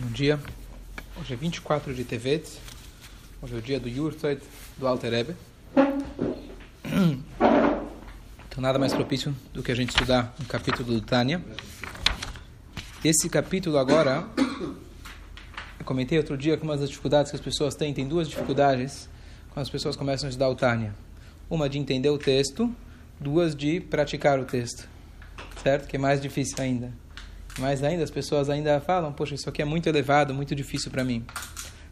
Bom dia. Hoje é 24 de Tevet. Hoje é o dia do Yurtzeit do Alter Rebbe. Então nada mais propício do que a gente estudar um capítulo do Tânia. Esse capítulo agora, eu comentei outro dia com umas das dificuldades que as pessoas têm. Tem duas dificuldades quando as pessoas começam a estudar o Tânia. Uma de entender o texto, duas de praticar o texto. Certo? Que é mais difícil ainda. Mais ainda, as pessoas ainda falam, poxa, isso aqui é muito elevado, muito difícil para mim.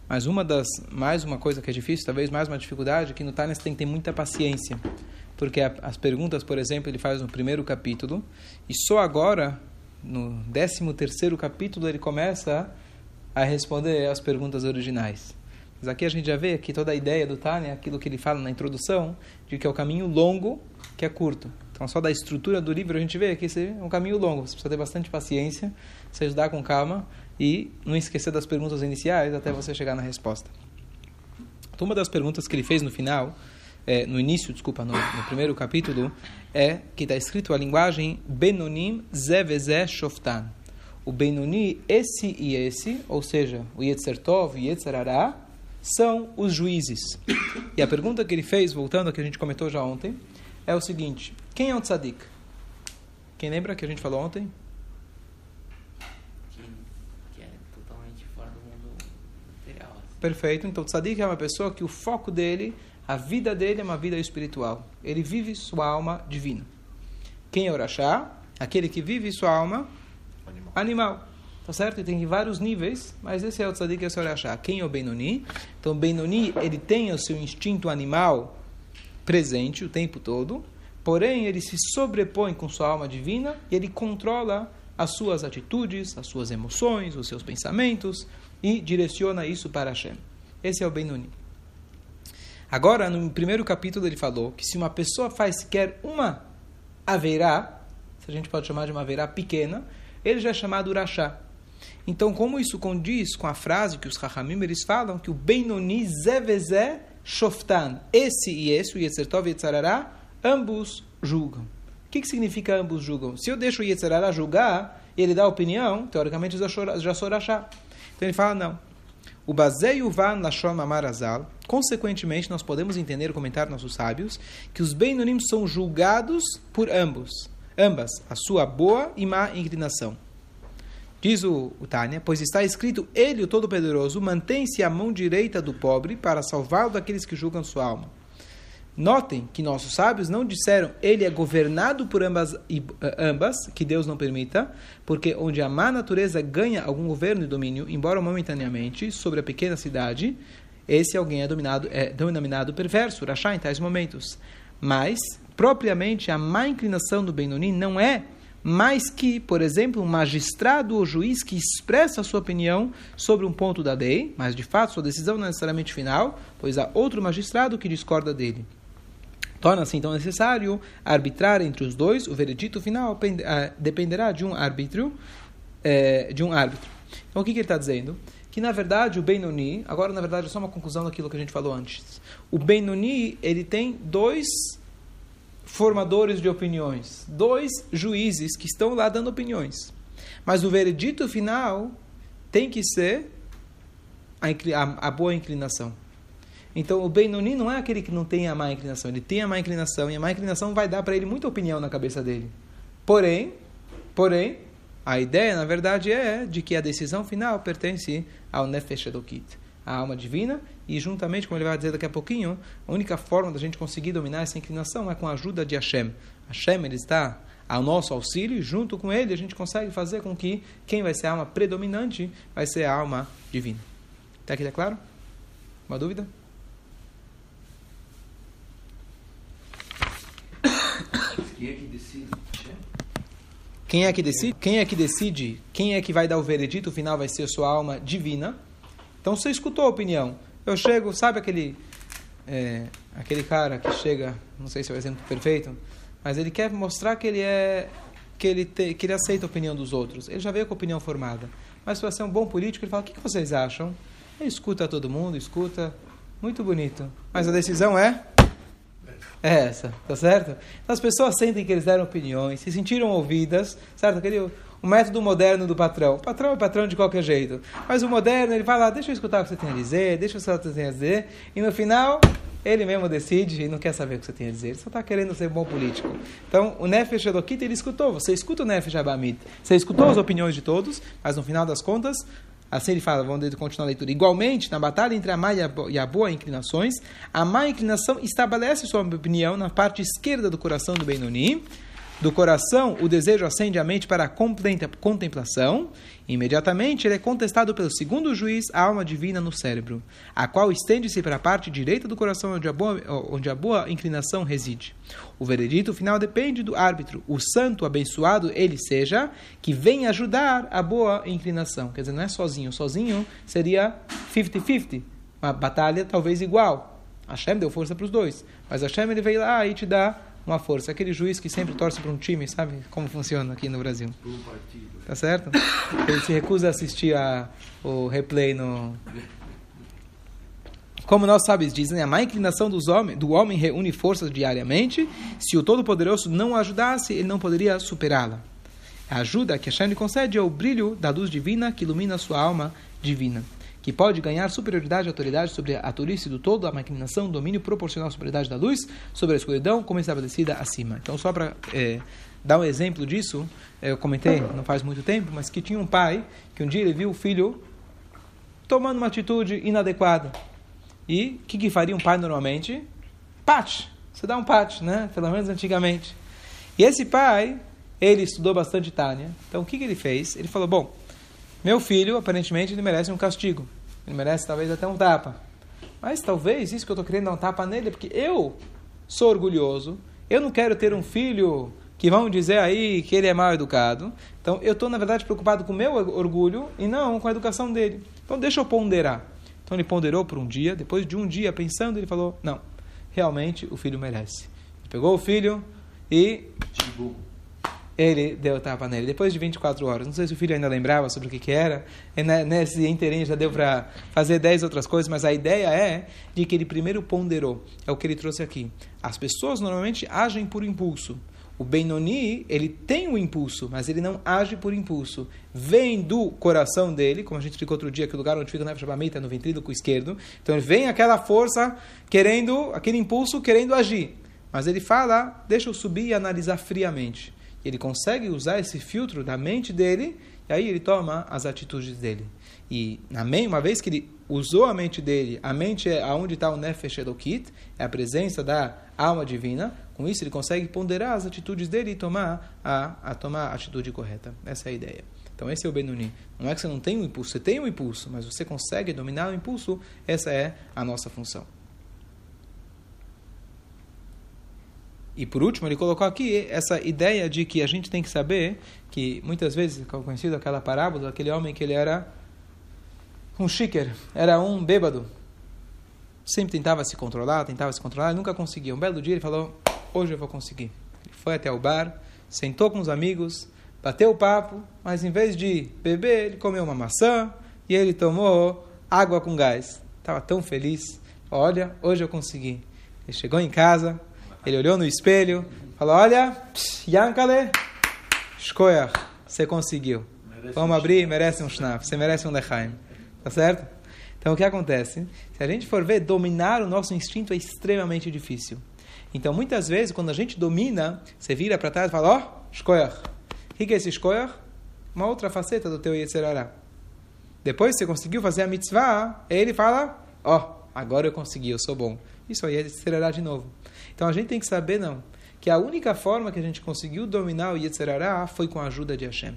Mas uma das, mais uma coisa que é difícil, talvez mais uma dificuldade, é que no Tânia tem que ter muita paciência. Porque as perguntas, por exemplo, ele faz no primeiro capítulo, e só agora, no décimo terceiro capítulo, ele começa a responder as perguntas originais. Mas aqui a gente já vê que toda a ideia do Tânia, aquilo que ele fala na introdução, de que é o caminho longo que é curto. Então, só da estrutura do livro a gente vê que é um caminho longo. Você precisa ter bastante paciência, se ajudar com calma e não esquecer das perguntas iniciais até você chegar na resposta. Então, uma das perguntas que ele fez no final, é, no início, desculpa, no, no, primeiro capítulo, é que está escrito a linguagem Benonim Zeveze Shoftan. O Benoni, esse e esse, ou seja, o Yetzer Tov e Yetzer Ará, são os juízes. E a pergunta que ele fez, voltando ao que a gente comentou já ontem, é o seguinte: quem é o tzadik? Quem lembra que a gente falou ontem? Que, que é totalmente fora do mundo material. Assim. Perfeito. Então, o tzadik é uma pessoa que o foco dele, a vida dele é uma vida espiritual. Ele vive sua alma divina. Quem é o Rashá? Aquele que vive sua alma Animal. animal. Tá certo? E tem vários níveis, mas esse é o tzadik, esse é o Rashá. Quem é o Benoni? Então, o Benoni, ele tem o seu instinto animal presente o tempo todo, porém ele se sobrepõe com sua alma divina e ele controla as suas atitudes, as suas emoções, os seus pensamentos e direciona isso para Hashem. Esse é o Benoni. Agora, no primeiro capítulo, ele falou que se uma pessoa faz sequer uma haverá, se a gente pode chamar de uma haverá pequena, ele já é chamado Urachá. Então, como isso condiz com a frase que os Chachamim eles falam, que o Benoni Zevezé Shoftan, esse e esse, o Yetzer Tov e Yetzarará, ambos julgam. O que, que significa ambos julgam? Se eu deixo o Yetzarará julgar e ele dá opinião, teoricamente já sou Rachá. Então ele fala, não. O Bazei Uvan Lashon Amarazal, consequentemente, nós podemos entender, comentar nossos sábios, que os Beinonim são julgados por ambos, ambas, a sua boa e má inclinação. Diz o, o Tânia, pois está escrito, ele, o Todo-Poderoso, mantém-se à mão direita do pobre para salvá-lo daqueles que julgam sua alma. Notem que nossos sábios não disseram ele é governado por ambas, ambas, que Deus não permita, porque onde a má natureza ganha algum governo e domínio, embora momentaneamente, sobre a pequena cidade, esse alguém é, dominado, é denominado perverso, rachá, em tais momentos. Mas, propriamente, a má inclinação do Benoni não é mais que, por exemplo, um magistrado ou juiz que expressa a sua opinião sobre um ponto da lei, mas de fato sua decisão não é necessariamente final, pois há outro magistrado que discorda dele. Torna-se então necessário arbitrar entre os dois, o veredito final dependerá de um árbitro, de um árbitro. Então o que, que ele está dizendo? Que na verdade o Benoni, agora na verdade é só uma conclusão daquilo que a gente falou antes. O Benoni ele tem dois formadores de opiniões, dois juízes que estão lá dando opiniões. Mas o veredito final tem que ser a, a, a boa inclinação. Então o Benoni não é aquele que não tem a má inclinação, ele tem a má inclinação e a má inclinação vai dar para ele muita opinião na cabeça dele. Porém, porém, a ideia na verdade é de que a decisão final pertence ao Nefesh Elokit, a alma divina, e juntamente, como ele vai dizer daqui a pouquinho, a única forma da gente conseguir dominar essa inclinação é com a ajuda de Hashem. Hashem ele está ao nosso auxílio e junto com ele a gente consegue fazer com que quem vai ser a alma predominante vai ser a alma divina. Está aqui, tá claro? Uma dúvida? Quem é que decide? Quem é que decide? Quem é que decide? Quem é que vai dar o veredito final vai ser a sua alma divina? Então você escutou a opinião. Eu chego, sabe aquele é, aquele cara que chega, não sei se é o exemplo perfeito, mas ele quer mostrar que ele é que ele te, que ele aceita a opinião dos outros. Ele já veio com a opinião formada. Mas para ser um bom político, ele fala: "O que, que vocês acham?" Ele escuta todo mundo, escuta, muito bonito. Mas a decisão é é essa, tá certo? Então as pessoas sentem que eles deram opiniões, se sentiram ouvidas, certo? Aquele, o método moderno do patrão. O patrão é patrão de qualquer jeito. Mas o moderno, ele vai lá, deixa eu escutar o que você tem a dizer, deixa eu escutar o que você tem a dizer. E no final, ele mesmo decide e não quer saber o que você tem a dizer. Ele só está querendo ser bom político. Então, o Nefesh Elokit, ele escutou. Você escuta o Nefesh Abamid. Você escutou as opiniões de todos, mas no final das contas, Assim ele fala, vamos continuar a leitura. Igualmente, na batalha entre a má e a boa inclinações, a má inclinação estabelece sua opinião na parte esquerda do coração do Benoni, do coração, o desejo acende a mente para a contemplação. Imediatamente, ele é contestado pelo segundo juiz, a alma divina no cérebro, a qual estende-se para a parte direita do coração, onde a, boa, onde a boa inclinação reside. O veredito final depende do árbitro. O santo, abençoado ele seja, que vem ajudar a boa inclinação. Quer dizer, não é sozinho. Sozinho seria 50-50. Uma batalha talvez igual. Hashem deu força para os dois. Mas Hashem ele veio lá e te dá uma força. Aquele juiz que sempre torce para um time, sabe como funciona aqui no Brasil? Tá certo? Ele se recusa a assistir a, o replay no. Como nós sabemos, dizem, a má inclinação dos homens, do homem reúne forças diariamente. Se o Todo-Poderoso não ajudasse, ele não poderia superá-la. A ajuda que Hashem concede é o brilho da luz divina que ilumina sua alma divina que pode ganhar superioridade e autoridade sobre a tolice do todo, a maquinação, domínio proporcional à superioridade da luz, sobre a escuridão, como estabelecida acima. Então, só para é, dar um exemplo disso, é, eu comentei não faz muito tempo, mas que tinha um pai que um dia ele viu o filho tomando uma atitude inadequada. E o que, que faria um pai normalmente? Pat! Você dá um pat, né? Pelo menos antigamente. E esse pai, ele estudou bastante Tânia. Então, o que, que ele fez? Ele falou, bom, meu filho, aparentemente, ele merece um castigo. Ele merece talvez até um tapa. Mas talvez isso que eu estou querendo dar um tapa nele é porque eu sou orgulhoso. Eu não quero ter um filho que vão dizer aí que ele é mal educado. Então eu estou, na verdade, preocupado com o meu orgulho e não com a educação dele. Então deixa eu ponderar. Então ele ponderou por um dia. Depois de um dia pensando, ele falou: Não, realmente o filho merece. Ele pegou o filho e ele deu tapa nele. Depois de 24 horas, não sei se o filho ainda lembrava sobre o que, que era, e nesse inteirinho já deu para fazer 10 outras coisas, mas a ideia é de que ele primeiro ponderou. É o que ele trouxe aqui. As pessoas normalmente agem por impulso. O Benoni, ele tem o impulso, mas ele não age por impulso. Vem do coração dele, como a gente explicou outro dia, que o lugar onde fica o Nefesh é no ventríloco esquerdo. Então vem aquela força querendo, aquele impulso querendo agir. Mas ele fala, deixa eu subir e analisar friamente ele consegue usar esse filtro da mente dele e aí ele toma as atitudes dele. E uma vez que ele usou a mente dele, a mente é aonde está o Nefesh Elokit, é a presença da alma divina, com isso ele consegue ponderar as atitudes dele e tomar a, a tomar a atitude correta. Essa é a ideia. Então esse é o Benuni. Não é que você não tem um impulso, você tem um impulso, mas você consegue dominar o impulso, essa é a nossa função. E por último, ele colocou aqui essa ideia de que a gente tem que saber que muitas vezes, é conhecido aquela parábola daquele homem que ele era um shiker, era um bêbado. Sempre tentava se controlar, tentava se controlar, nunca conseguia. Um belo dia ele falou: Hoje eu vou conseguir. Ele foi até o bar, sentou com os amigos, bateu o papo, mas em vez de beber, ele comeu uma maçã e ele tomou água com gás. Estava tão feliz. Olha, hoje eu consegui. Ele chegou em casa, ele olhou no espelho, falou: Olha, Yankale, Shkoyach, você conseguiu. Merece Vamos um abrir, merece um Shnaf, você merece um Lechaim. Tá certo? Então o que acontece? Se a gente for ver, dominar o nosso instinto é extremamente difícil. Então muitas vezes, quando a gente domina, você vira para trás e fala: Ó, oh, Shkoyach. O que é esse Shkoyach? Uma outra faceta do teu Yetzerará. Depois que você conseguiu fazer a mitzvah, ele fala: Ó, oh, agora eu consegui, eu sou bom. Isso aí é Yetzerará de novo. Então a gente tem que saber, não, que a única forma que a gente conseguiu dominar o Yetzerará foi com a ajuda de Hashem.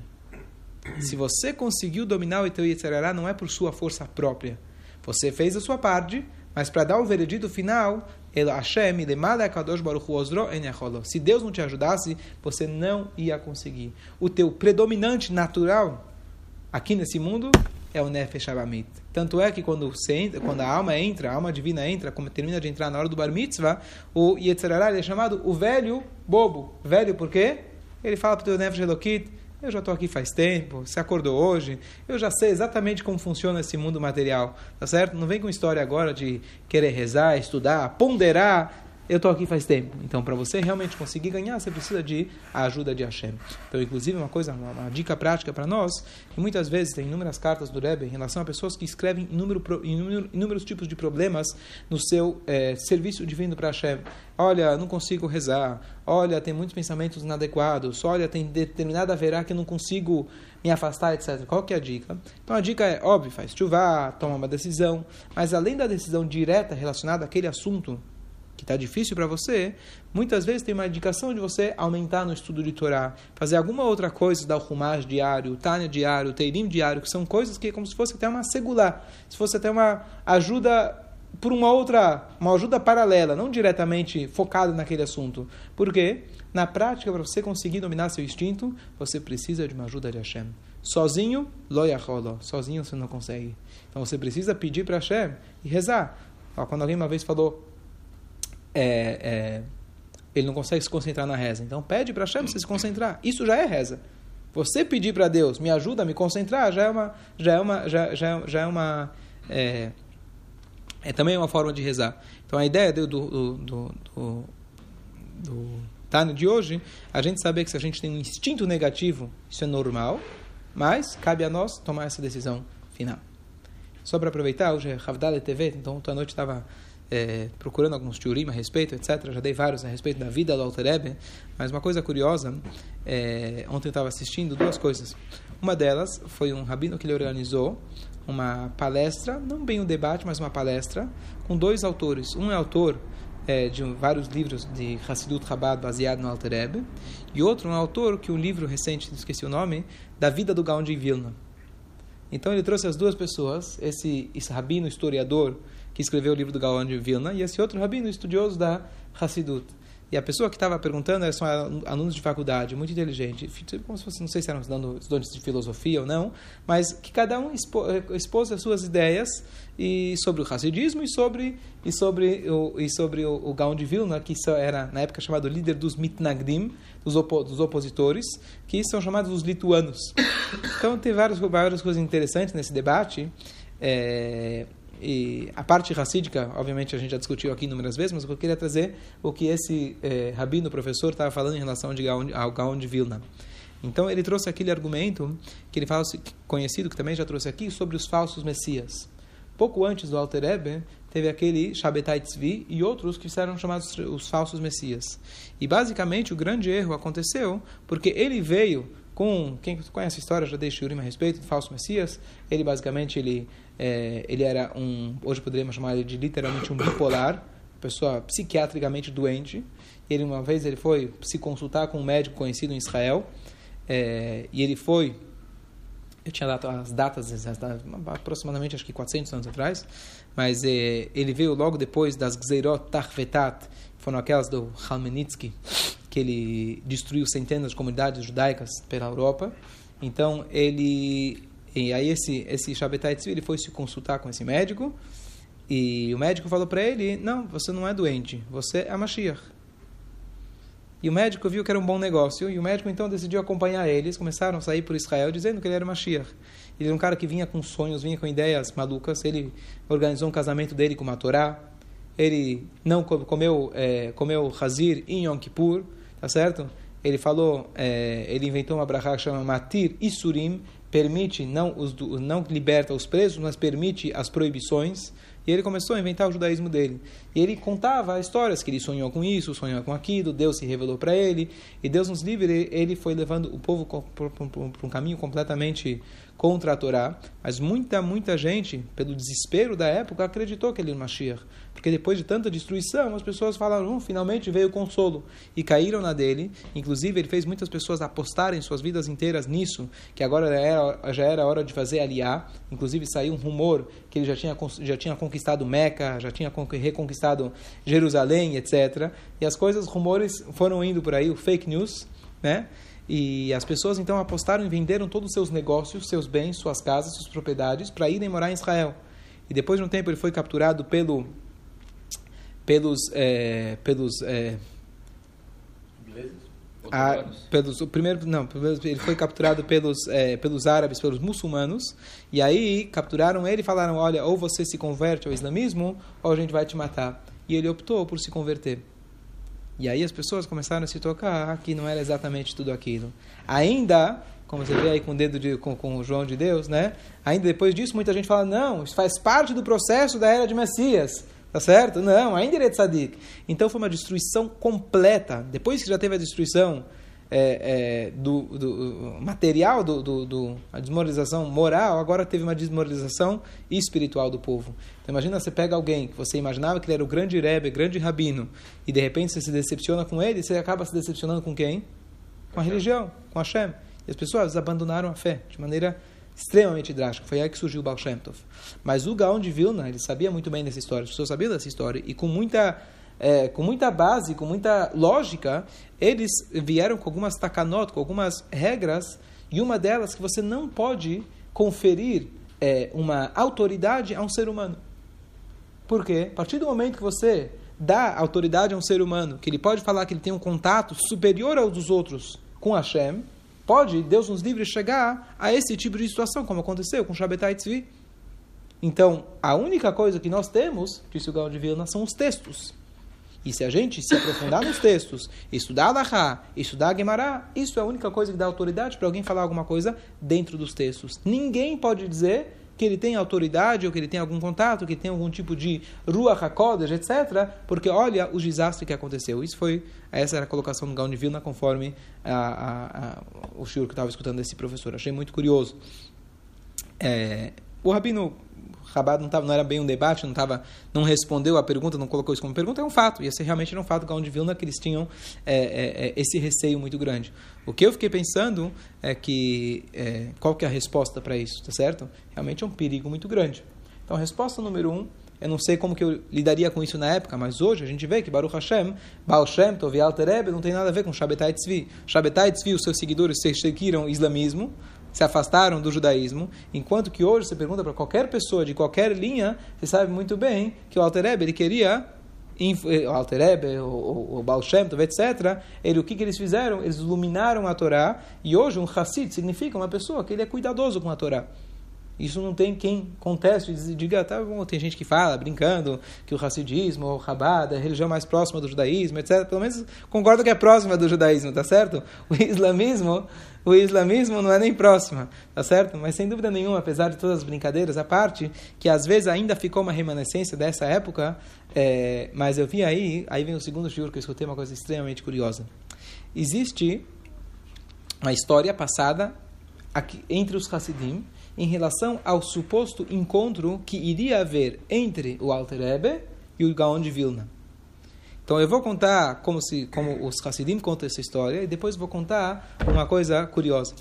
Se você conseguiu dominar o teu Yetzerará, não é por sua força própria. Você fez a sua parte, mas para dar o veredito final, se Deus não te ajudasse, você não ia conseguir. O teu predominante natural aqui nesse mundo é o Nefesh Abamit. Tanto é que quando, entra, quando a alma entra, a alma divina entra, como termina de entrar na hora do Bar Mitzvah, o Yetzirará é chamado o velho bobo. Velho por quê? Ele fala para o Nefesh Elokit, eu já estou aqui faz tempo, você acordou hoje, eu já sei exatamente como funciona esse mundo material, tá certo? Não vem com história agora de querer rezar, estudar, ponderar. Eu estou aqui faz tempo. Então, para você realmente conseguir ganhar, você precisa de a ajuda de Hashem. Então, inclusive, uma coisa, uma, uma dica prática para nós, que muitas vezes tem inúmeras cartas do Rebbe em relação a pessoas que escrevem inúmero, inúmero, inúmeros tipos de problemas no seu é, serviço divino para Hashem. Olha, não consigo rezar. Olha, tem muitos pensamentos inadequados. Olha, tem determinada verá que não consigo me afastar, etc. Qual que é a dica? Então a dica é, óbvio, faz chuva, toma uma decisão, mas além da decisão direta relacionada àquele assunto que está difícil para você, muitas vezes tem uma indicação de você aumentar no estudo de Torá, fazer alguma outra coisa, dar o Rumash diário, o Tânia diário, o Teirim diário, que são coisas que é como se fosse até uma segular, se fosse até uma ajuda por uma outra, uma ajuda paralela, não diretamente focada naquele assunto. Por quê? Na prática, para você conseguir dominar seu instinto, você precisa de uma ajuda de Hashem. Sozinho, loyacholo. Sozinho você não consegue. Então você precisa pedir para Hashem e rezar. Quando alguém uma vez falou, é, é, ele não consegue se concentrar na reza. Então pede para Hashem se concentrar. Isso já é reza. Você pedir para Deus, me ajuda a me concentrar, já é uma, já é uma, já, já, já é uma, é, é também uma forma de rezar. Então a ideia do, do, do, do, do Tânia de hoje, a gente saber que se a gente tem um instinto negativo, isso é normal, mas cabe a nós tomar essa decisão final. Só para aproveitar, hoje é Havdalah TV, então ontem à noite estava é, procurando alguns teorim a respeito, etc. Já dei vários a respeito da vida do Alter mas uma coisa curiosa, é, ontem eu estava assistindo duas coisas. Uma delas foi um rabino que ele organizou uma palestra, não bem um debate, mas uma palestra, com dois autores. Um é autor é, de vários livros de Hassidut Chabad baseado no Alter Rebbe, e outro um autor que um livro recente, esqueci o nome, da vida do Gaon de Vilna. Então ele trouxe as duas pessoas, esse, esse rabino historiador que escreveu o livro do Gaon de Vilna, e esse outro rabino estudioso da Hassidut. E a pessoa que estava perguntando são alunos de faculdade, muito inteligente, como se fosse, não sei se eram estudantes de filosofia ou não, mas que cada um expôs as suas ideias e sobre o racidismo e sobre e sobre o e sobre o, o Gaon de Vilna, que era na época chamado líder dos mitnagdim, dos, opo, dos opositores, que são chamados os lituanos. Então tem várias várias coisas interessantes nesse debate. É, e a parte racídica, obviamente, a gente já discutiu aqui inúmeras vezes, mas eu queria trazer o que esse eh, rabino, professor, estava falando em relação ao Gaon de Vilna. Então, ele trouxe aquele argumento que ele fala, conhecido, que também já trouxe aqui, sobre os falsos messias. Pouco antes do Alter Ebe, teve aquele Shabbatai Tzvi e outros que serão chamados os falsos messias. E, basicamente, o grande erro aconteceu porque ele veio com... Quem conhece a história, já deixei o a respeito falso messias. Ele, basicamente, ele é, ele era um, hoje poderíamos chamar ele de literalmente um bipolar, pessoa psiquiatricamente doente. Ele uma vez ele foi se consultar com um médico conhecido em Israel é, e ele foi, eu tinha dado as datas aproximadamente acho que 400 anos atrás, mas é, ele veio logo depois das Gzeirot Tarvetat, foram aquelas do Halmenitsky, que ele destruiu centenas de comunidades judaicas pela Europa. Então ele e aí esse esse Shabbatai Tzvi, ele foi se consultar com esse médico e o médico falou para ele, não, você não é doente, você é Mashiach. E o médico viu que era um bom negócio e o médico então decidiu acompanhar eles, começaram a sair por Israel dizendo que ele era Mashiach. Ele era um cara que vinha com sonhos, vinha com ideias malucas, ele organizou um casamento dele com uma Torá, ele não comeu, é, comeu Hazir em Yom Kippur, tá certo? Ele falou, é, ele inventou uma brachá que chama Matir Isurim, permite, não, os, não liberta os presos, mas permite as proibições. E ele começou a inventar o judaísmo dele. E ele contava histórias que ele sonhou com isso, sonhou com aquilo, Deus se revelou para ele. E Deus nos livre, ele foi levando o povo para um caminho completamente contra a Torá. Mas muita, muita gente, pelo desespero da época, acreditou que ele era Mashiach. Porque depois de tanta destruição, as pessoas falaram, hum, finalmente veio o consolo. E caíram na dele. Inclusive, ele fez muitas pessoas apostarem suas vidas inteiras nisso, que agora já era, já era hora de fazer aliar. Inclusive, saiu um rumor que ele já tinha, já tinha conquistado Meca, já tinha reconquistado Jerusalém, etc. E as coisas, rumores foram indo por aí, o fake news, né? E as pessoas então apostaram e venderam todos os seus negócios, seus bens, suas casas, suas propriedades para irem morar em Israel. E depois de um tempo ele foi capturado pelo pelos é, pelos é, a, pelos o primeiro não ele foi capturado pelos é, pelos árabes pelos muçulmanos e aí capturaram ele e falaram olha ou você se converte ao islamismo ou a gente vai te matar e ele optou por se converter E aí as pessoas começaram a se tocar que não era exatamente tudo aquilo. Ainda, como você vê aí com o dedo de, com, com o João de Deus, né? Ainda depois disso, muita gente fala, não, isso faz parte do processo da era de Messias. Tá certo? Não, ainda ele é tzadik. Então foi uma destruição completa. Depois que já teve a destruição é, é, do, do, material, do, do, do, a desmoralização moral, agora teve uma desmoralização espiritual do povo. Então imagina você pega alguém que você imaginava que ele era o grande Rebbe, grande rabino, e de repente você se decepciona com ele, você acaba se decepcionando com quem? Com a religião, com Hashem. E as pessoas abandonaram a fé de maneira extremamente drástica. Foi aí que surgiu o Baal Shem Tov. Mas o Gaon de Vilna, ele sabia muito bem dessa história, as pessoas sabiam dessa história, e com muita é, com muita base, com muita lógica, eles vieram com algumas takanot, com algumas regras, e uma delas que você não pode conferir é, uma autoridade a um ser humano. Por quê? A partir do momento que você dá autoridade a um ser humano, que ele pode falar que ele tem um contato superior ao dos outros com Hashem, pode, Deus nos livre, chegar a esse tipo de situação, como aconteceu com Shabbatai Tzvi. Então, a única coisa que nós temos, disse o Gaon de Vilna, são os textos. E se a gente se aprofundar nos textos, estudar Alahá, estudar Gemara, isso é a única coisa que dá autoridade para alguém falar alguma coisa dentro dos textos. Ninguém pode dizer que ele tem autoridade ou que ele tem algum contato, que tem algum tipo de Ruach HaKodesh, etc., porque olha o desastre que aconteceu. Isso foi, essa era a colocação do Gaon de Vilna, conforme a, a, a, o shiur que estava escutando desse professor. Achei muito curioso. É, o Rabino Rabat não, tava, não era bem um debate, não, tava, não respondeu a pergunta, não colocou isso como pergunta, é um fato. Ia ser realmente um fato, onde Vilna, que eles tinham é, é, é, esse receio muito grande. O que eu fiquei pensando é que, é, qual que é a resposta para isso, tá certo? Realmente é um perigo muito grande. Então, resposta número um, eu não sei como que eu lidaria com isso na época, mas hoje a gente vê que Baruch Hashem, Baal Shem, Tov e Alter Rebbe, não tem nada a ver com Shabbatai Tzvi. Shabbatai Tzvi, os seus seguidores se seguiram islamismo, se afastaram do judaísmo, enquanto que hoje você pergunta para qualquer pessoa de qualquer linha, você sabe muito bem que o Alter ele queria eh, o Alter Rebbe, o, o Baal Shem etc., ele, o que, que eles fizeram? Eles iluminaram a Torá, e hoje um Hassid significa uma pessoa que ele é cuidadoso com a Torá. Isso não tem quem conteste diga, tá bom, tem gente que fala, brincando, que o racidismo, o rabada, é a religião mais próxima do judaísmo, etc. Pelo menos concordo que é próxima do judaísmo, tá certo? O islamismo, o islamismo não é nem próxima, tá certo? Mas sem dúvida nenhuma, apesar de todas as brincadeiras à parte, que às vezes ainda ficou uma remanescência dessa época, é, mas eu vi aí, aí vem o segundo shiur que eu escutei uma coisa extremamente curiosa. Existe uma história passada aqui, entre os Hassidim, em relação ao suposto encontro que iria haver entre o Alter Rebbe e o Gaon de Vilna. Então eu vou contar como, se, como os Hassidim contam essa história e depois vou contar uma coisa curiosa.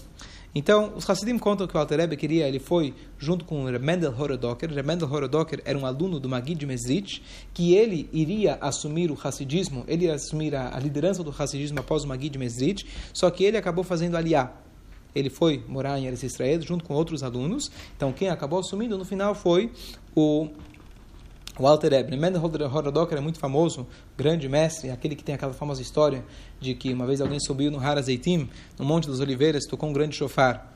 Então, os Hassidim contam que o Alter Rebbe queria, ele foi junto com o Mendel Horodoker. Mendel Horodoker era um aluno do Magid Mesrit, que ele iria assumir o Hassidismo, ele ia assumir a, a liderança do Hassidismo após o Magid Mesrit, só que ele acabou fazendo aliá ele foi morar em Eretz Israel junto com outros alunos. Então, quem acabou assumindo no final foi o o Alter Rebbe, Mendel Horodoker é muito famoso, grande mestre, aquele que tem aquela famosa história de que uma vez alguém subiu no Har Azeitim, no Monte das Oliveiras, tocou um grande chofar.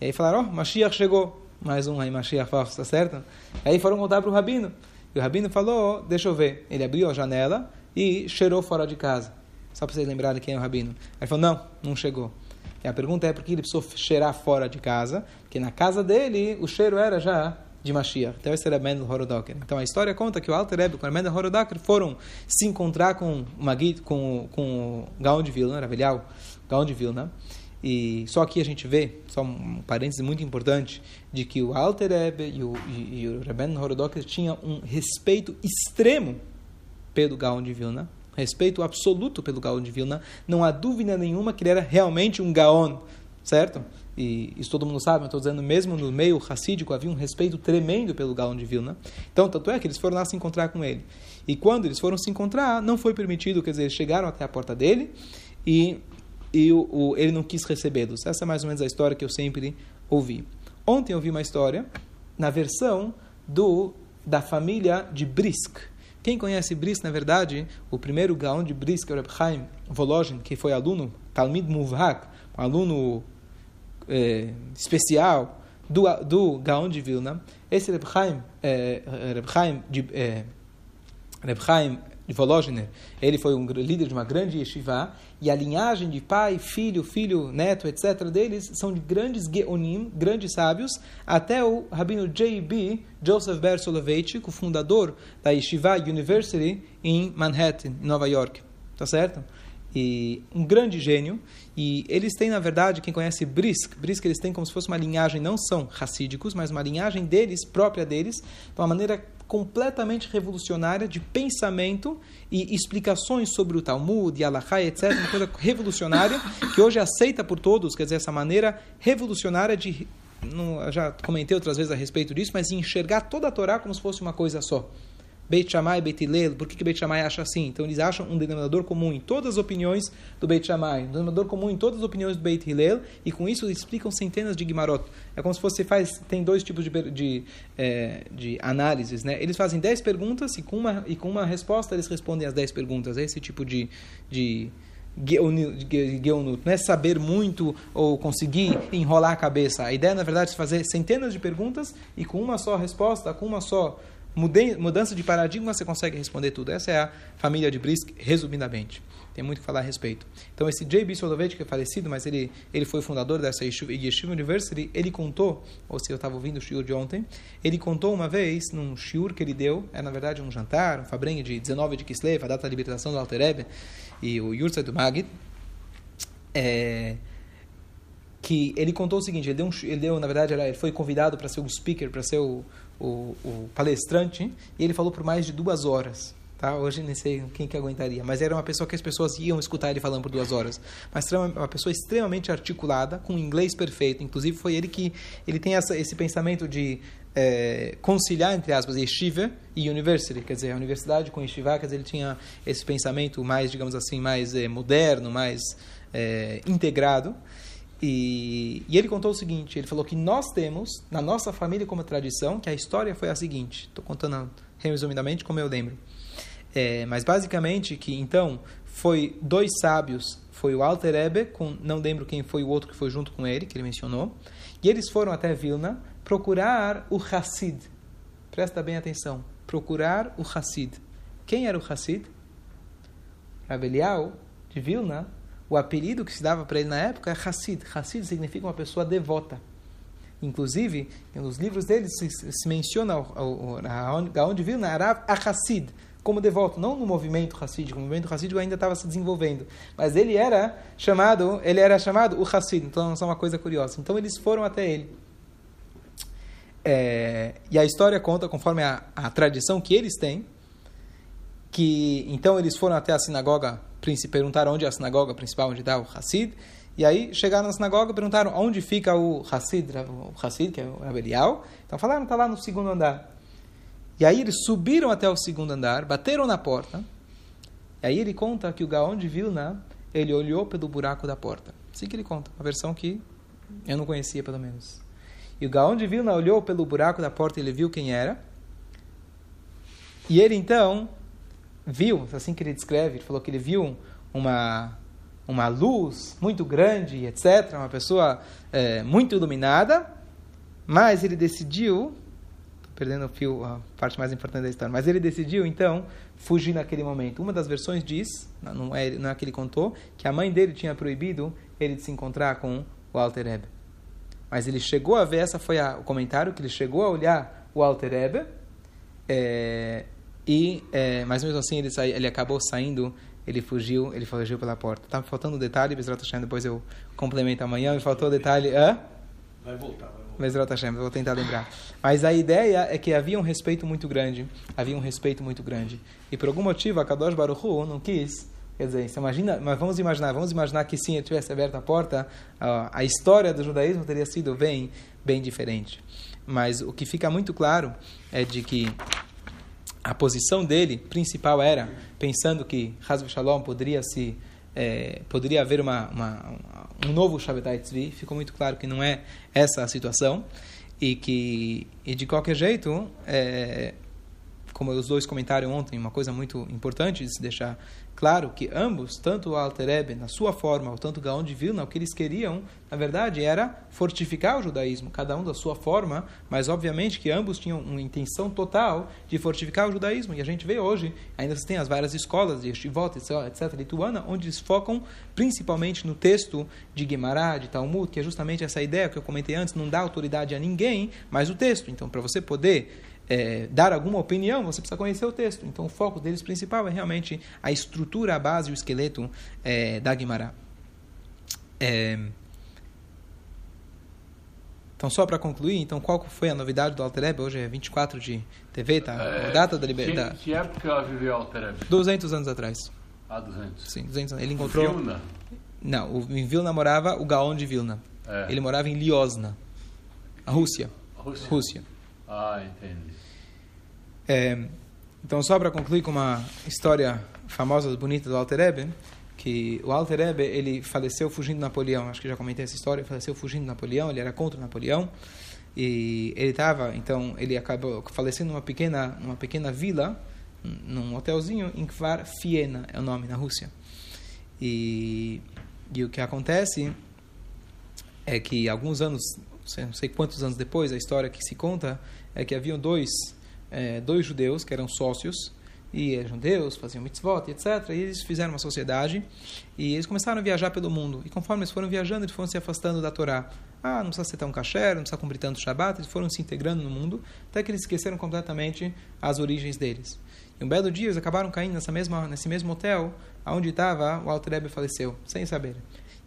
E aí falaram, ó, oh, Mashiach chegou. Mais um aí, Mashiach falso, tá certo? Aí foram contar para o Rabino. E o Rabino falou, oh, deixa eu ver. Ele abriu a janela e cheirou fora de casa. Só para vocês lembrarem quem é o Rabino. Ele falou, não, não chegou. E a pergunta é por que ele precisou cheirar fora de casa? Porque na casa dele o cheiro era já de Mashiach. Então esse era Mendel Horodoker. Então a história conta que o Alter Rebbe com o Mendel Horodoker foram se encontrar com, Magid, com, com o Gaon de Vilna, Ravelhau, Gaon de Vilna. E só aqui a gente vê, só um parêntese muito importante, de que o Alter Rebbe e o, e, e o Rebben Horodoker tinham um respeito extremo pelo Gaon de Vilna, respeito absoluto pelo Gaon de Vilna. Não há dúvida nenhuma que ele era realmente um Gaon, certo? E isso todo mundo sabe, mas estou dizendo, mesmo no meio racídico havia um respeito tremendo pelo Gaon de Vilna. Então, tanto é que eles foram lá se encontrar com ele. E quando eles foram se encontrar, não foi permitido, quer dizer, eles chegaram até a porta dele e, e o, o, ele não quis recebê-los. Essa é mais ou menos a história que eu sempre ouvi. Ontem eu vi uma história na versão do da família de Brisk. Quem conhece Brisk, na verdade, o primeiro Gaon de Brisk, é o Reb Chaim Volozhin, que foi aluno, Talmid Muvhak, um aluno é, especial do, do Gaon de Vilna. Esse Reb Chaim, é, Reb Chaim de, é, Reb Chaim Volozhiner, ele foi um líder de uma grande yeshiva, e a linhagem de pai, filho, filho, neto, etc. deles são de grandes geonim, grandes sábios, até o rabino J.B. Joseph Ber Soloveitchik, o fundador da Yeshiva University em Manhattan, em Nova York. Tá certo? e um grande gênio. E eles têm, na verdade, quem conhece Brisk, Brisk eles têm como se fosse uma linhagem, não são racídicos, mas uma linhagem deles, própria deles, de uma maneira completamente revolucionária de pensamento e explicações sobre o Talmud, e etc. Uma coisa revolucionária que hoje é aceita por todos, quer dizer, essa maneira revolucionária de. Não, já comentei outras vezes a respeito disso, mas enxergar toda a Torá como se fosse uma coisa só. Beit Shammai Beit Hillel, por que, que Beit Shammai acha assim? Então eles acham um denominador comum em todas as opiniões do Beit Shammai, um denominador comum em todas as opiniões do Beit Hillel, e com isso eles explicam centenas de Gimarot. É como se você faz, tem dois tipos de, de, é, de análises, né? Eles fazem dez perguntas e com, uma, e com uma resposta eles respondem as dez perguntas. É esse tipo de, de não é saber muito ou conseguir enrolar a cabeça. A ideia, na verdade, é fazer centenas de perguntas e com uma só resposta, com uma só mudança de paradigma, você consegue responder tudo. Essa é a família de Brisk, resumidamente. Tem muito que falar a respeito. Então, esse J.B. Soloveitch, que é falecido, mas ele, ele foi fundador dessa Yeshiva, University, ele contou, ou se eu estava ouvindo o shiur de ontem, ele contou uma vez, num shiur que ele deu, é na verdade um jantar, um fabrengue de 19 de Kislev, a data da libertação do Alterebe, e o Yurtzeit do Magid, é, que ele contou o seguinte, ele deu, um, ele deu na verdade, ele foi convidado para ser o speaker, para ser o, o, o palestrante, e ele falou por mais de duas horas. Tá? Hoje nem sei quem que aguentaria, mas era uma pessoa que as pessoas iam escutar ele falando por duas horas. Mas uma pessoa extremamente articulada, com inglês perfeito. Inclusive foi ele que ele tem essa, esse pensamento de é, conciliar entre aspas yeshiva e university, quer dizer, a universidade com yeshiva, quer dizer, ele tinha esse pensamento mais, digamos assim, mais é, moderno, mais é, integrado. E, e, ele contou o seguinte: ele falou que nós temos, na nossa família, como tradição, que a história foi a seguinte. Estou contando resumidamente como eu lembro. É, mas basicamente que então foi dois sábios, foi o Alter Ebe, com, não lembro quem foi o outro que foi junto com ele, que ele mencionou, e eles foram até Vilna procurar o Hassid. Presta bem atenção. Procurar o Hassid. Quem era o Hassid? Rabelial, de Vilna, o apelido que se dava para ele na época é Hassid. Hassid significa uma pessoa devota. Inclusive, nos livros dele se, se menciona aonde viu na Arav a Hassid, como devoto, não no movimento Hassid, o movimento Hassid ainda estava se desenvolvendo, mas ele era chamado, ele era chamado o Hassid, então é uma coisa curiosa. Então eles foram até ele. É, e a história conta, conforme a, a tradição que eles têm, que então eles foram até a sinagoga perguntaram onde é a sinagoga principal, onde está o Hassid, e aí chegaram na sinagoga e perguntaram onde fica o Hassid, o Hassid, que é o Rabelial. Então falaram, está lá no segundo andar. E aí eles subiram até o segundo andar, bateram na porta. E aí ele conta que o Gaon de Vilna, ele olhou pelo buraco da porta. Assim que ele conta, a versão que eu não conhecia pelo menos. E o Gaon de Vilna olhou pelo buraco da porta e ele viu quem era. E ele então viu, assim que ele descreve, ele falou que ele viu uma, uma luz muito grande, etc., uma pessoa é, muito iluminada, mas ele decidiu, perdendo o fio, a parte mais importante da história, mas ele decidiu, então, fugir naquele momento. Uma das versões diz, não é, não é que ele contou, que a mãe dele tinha proibido ele de se encontrar com o Alter Ebe. Mas ele chegou a ver, essa foi a, o comentário, que ele chegou a olhar o Alter Ebe, é, e, é, mas mesmo assim ele, ele acabou saindo, ele fugiu, ele fugiu pela porta. Tá faltando um detalhe, Bezrat Hashem, depois eu complemento amanhã. Me faltou o detalhe. Hã? Vai voltar, vai voltar. Bezrat Hashem, vou tentar lembrar. Mas a ideia é que havia um respeito muito grande. Havia um respeito muito grande. E por algum motivo a Kadosh Baruch Hu não quis. Quer dizer, você imagina, mas vamos imaginar, vamos imaginar que sim, ele tivesse aberto a porta, a história do judaísmo teria sido bem, bem diferente. Mas o que fica muito claro é de que a posição dele principal era pensando que Hazv Shalom poderia se é, poderia haver uma, uma, um novo Shabbatai Tzvi, ficou muito claro que não é essa a situação e que e de qualquer jeito é, como os dois comentaram ontem uma coisa muito importante de se deixar Claro que ambos, tanto o Alterebe na sua forma, ou tanto Gaon de Vilna, o que eles queriam, na verdade, era fortificar o judaísmo, cada um da sua forma, mas obviamente que ambos tinham uma intenção total de fortificar o judaísmo. E a gente vê hoje, ainda se tem as várias escolas de Yeshivot, etc., lituana, onde eles focam principalmente no texto de Guimarães, de Talmud, que é justamente essa ideia que eu comentei antes, não dá autoridade a ninguém, mas o texto. Então, para você poder é, dar alguma opinião, você precisa conhecer o texto. Então, o foco deles principal é realmente a estrutura, a base, o esqueleto é, da Guimará. É, então, só para concluir, então, qual foi a novidade do Altereb? Hoje é 24 de TV, tá? É, a data da liberdade. Que, que época ela viveu Altereb? 200 anos atrás. Ah, 200. Sim, 200 anos. Ele encontrou... Vilna? Não, o, em Vilna morava o Gaon de Vilna. É. Ele morava em Liosna, a Rússia. Rússia. Rússia. Ah, entendi. É, então, só para concluir com uma história famosa, bonita do Alter Ebe, que o Alter Ebe, ele faleceu fugindo de Napoleão. Acho que já comentei essa história. Ele faleceu fugindo de Napoleão, ele era contra Napoleão. E ele estava, então, ele acabou falecendo numa pequena, numa pequena vila, num hotelzinho em Kvar Fiena, é o nome, na Rússia. E, e o que acontece é que alguns anos, não sei quantos anos depois, a história que se conta é que haviam dois, é, dois judeus que eram sócios, e eram judeus, faziam mitzvot, etc. E eles fizeram uma sociedade e eles começaram a viajar pelo mundo. E conforme eles foram viajando, eles foram se afastando da Torá. Ah, não precisa ser tão kasher, não precisa cumprir tanto Shabbat. Eles foram se integrando no mundo, até que eles esqueceram completamente as origens deles. E um belo dia eles acabaram caindo nessa mesma, nesse mesmo hotel onde estava o Alter Rebbe faleceu, sem saber.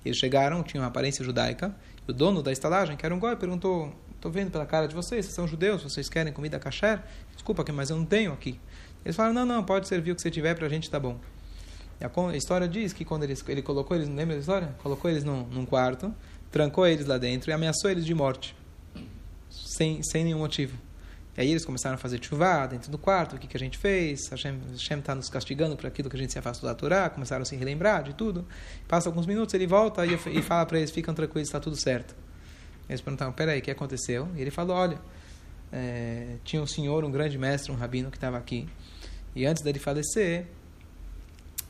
Eles chegaram, tinham uma aparência judaica, e o dono da estalagem, que era um goi, perguntou Estou vendo pela cara de vocês, vocês são judeus, vocês querem comida kasher? Desculpa, mas eu não tenho aqui. Eles falaram, não, não, pode servir o que você tiver para a gente, tá bom. E a, história diz que quando ele, ele colocou eles, lembra da história? Colocou eles num, num, quarto, trancou eles lá dentro e ameaçou eles de morte. Sem, sem nenhum motivo. E aí eles começaram a fazer chuva dentro do quarto, o que, que a gente fez? Hashem está nos castigando por aquilo que a gente se afastou da Torá, começaram a se relembrar de tudo. Passa alguns minutos, ele volta e, e fala para eles, ficam tranquilos, está tudo certo. Eles perguntaram, peraí, o que aconteceu? E ele falou, olha, é, tinha um senhor, um grande mestre, um rabino que estava aqui. E antes dele falecer,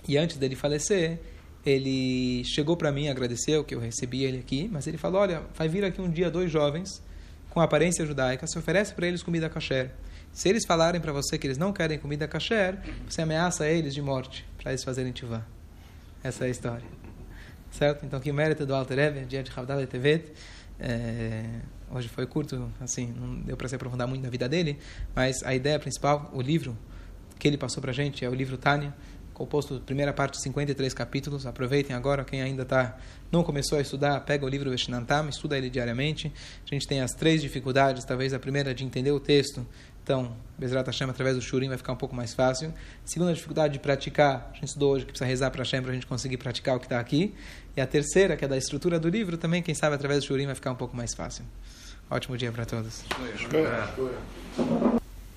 e antes dele falecer, ele chegou para mim, agradeceu que eu recebi ele aqui, mas ele falou, olha, vai vir aqui um dia dois jovens com aparência judaica, se oferece para eles comida kasher. Se eles falarem para você que eles não querem comida kasher, você ameaça eles de morte para eles fazerem tivá. Essa é a história. Certo? Então, que mérito do Alter Rebbe, dia de Havdalah Tevet, é, hoje foi curto, assim, não deu para se aprofundar muito na vida dele, mas a ideia principal, o livro que ele passou para a gente é o livro Tânia, composto primeira parte de 53 capítulos. Aproveitem agora, quem ainda tá, não começou a estudar, pega o livro Veshinantam, estuda ele diariamente. A gente tem as três dificuldades, talvez a primeira de entender o texto. Então, Bezrat Hashem, através do Shurim, vai ficar um pouco mais fácil. Segunda dificuldade de praticar, a gente estudou hoje que precisa rezar para Hashem para a gente conseguir praticar o que está aqui. E a terceira, que é da estrutura do livro, também, quem sabe, através do Shurim vai ficar um pouco mais fácil. Ótimo dia para todos.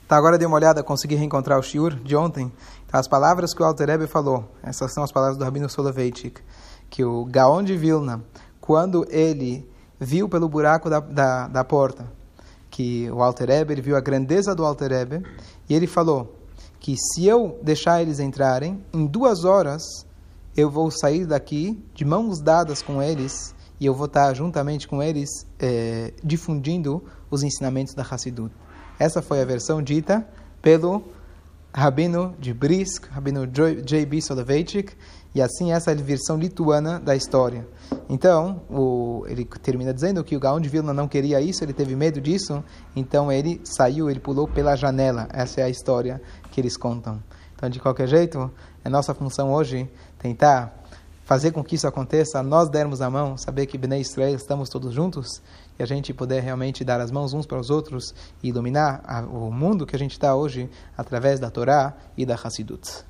Tá, agora dei uma olhada, consegui reencontrar o Shiur de ontem. Tá, as palavras que o Alter falou, essas são as palavras do Rabino Soloveitchik, que o Gaon de Vilna, quando ele viu pelo buraco da, da, da porta, que o Alter Rebbe, ele viu a grandeza do Alter Rebbe, e ele falou que se eu deixar eles entrarem, em duas horas eu vou sair daqui de mãos dadas com eles e eu vou estar juntamente com eles é, difundindo os ensinamentos da Hassidut. Essa foi a versão dita pelo Rabino de Brisk, Rabino J.B. Soloveitchik, e assim essa é a versão lituana da história. Então, o, ele termina dizendo que o Gaon de Vilna não queria isso, ele teve medo disso, então ele saiu, ele pulou pela janela. Essa é a história que eles contam. Então, de qualquer jeito, é nossa função hoje tentar fazer com que isso aconteça, nós dermos a mão, saber que Bnei Israel estamos todos juntos e a gente puder realmente dar as mãos uns para os outros e iluminar o mundo que a gente está hoje através da Torá e da Hassidut.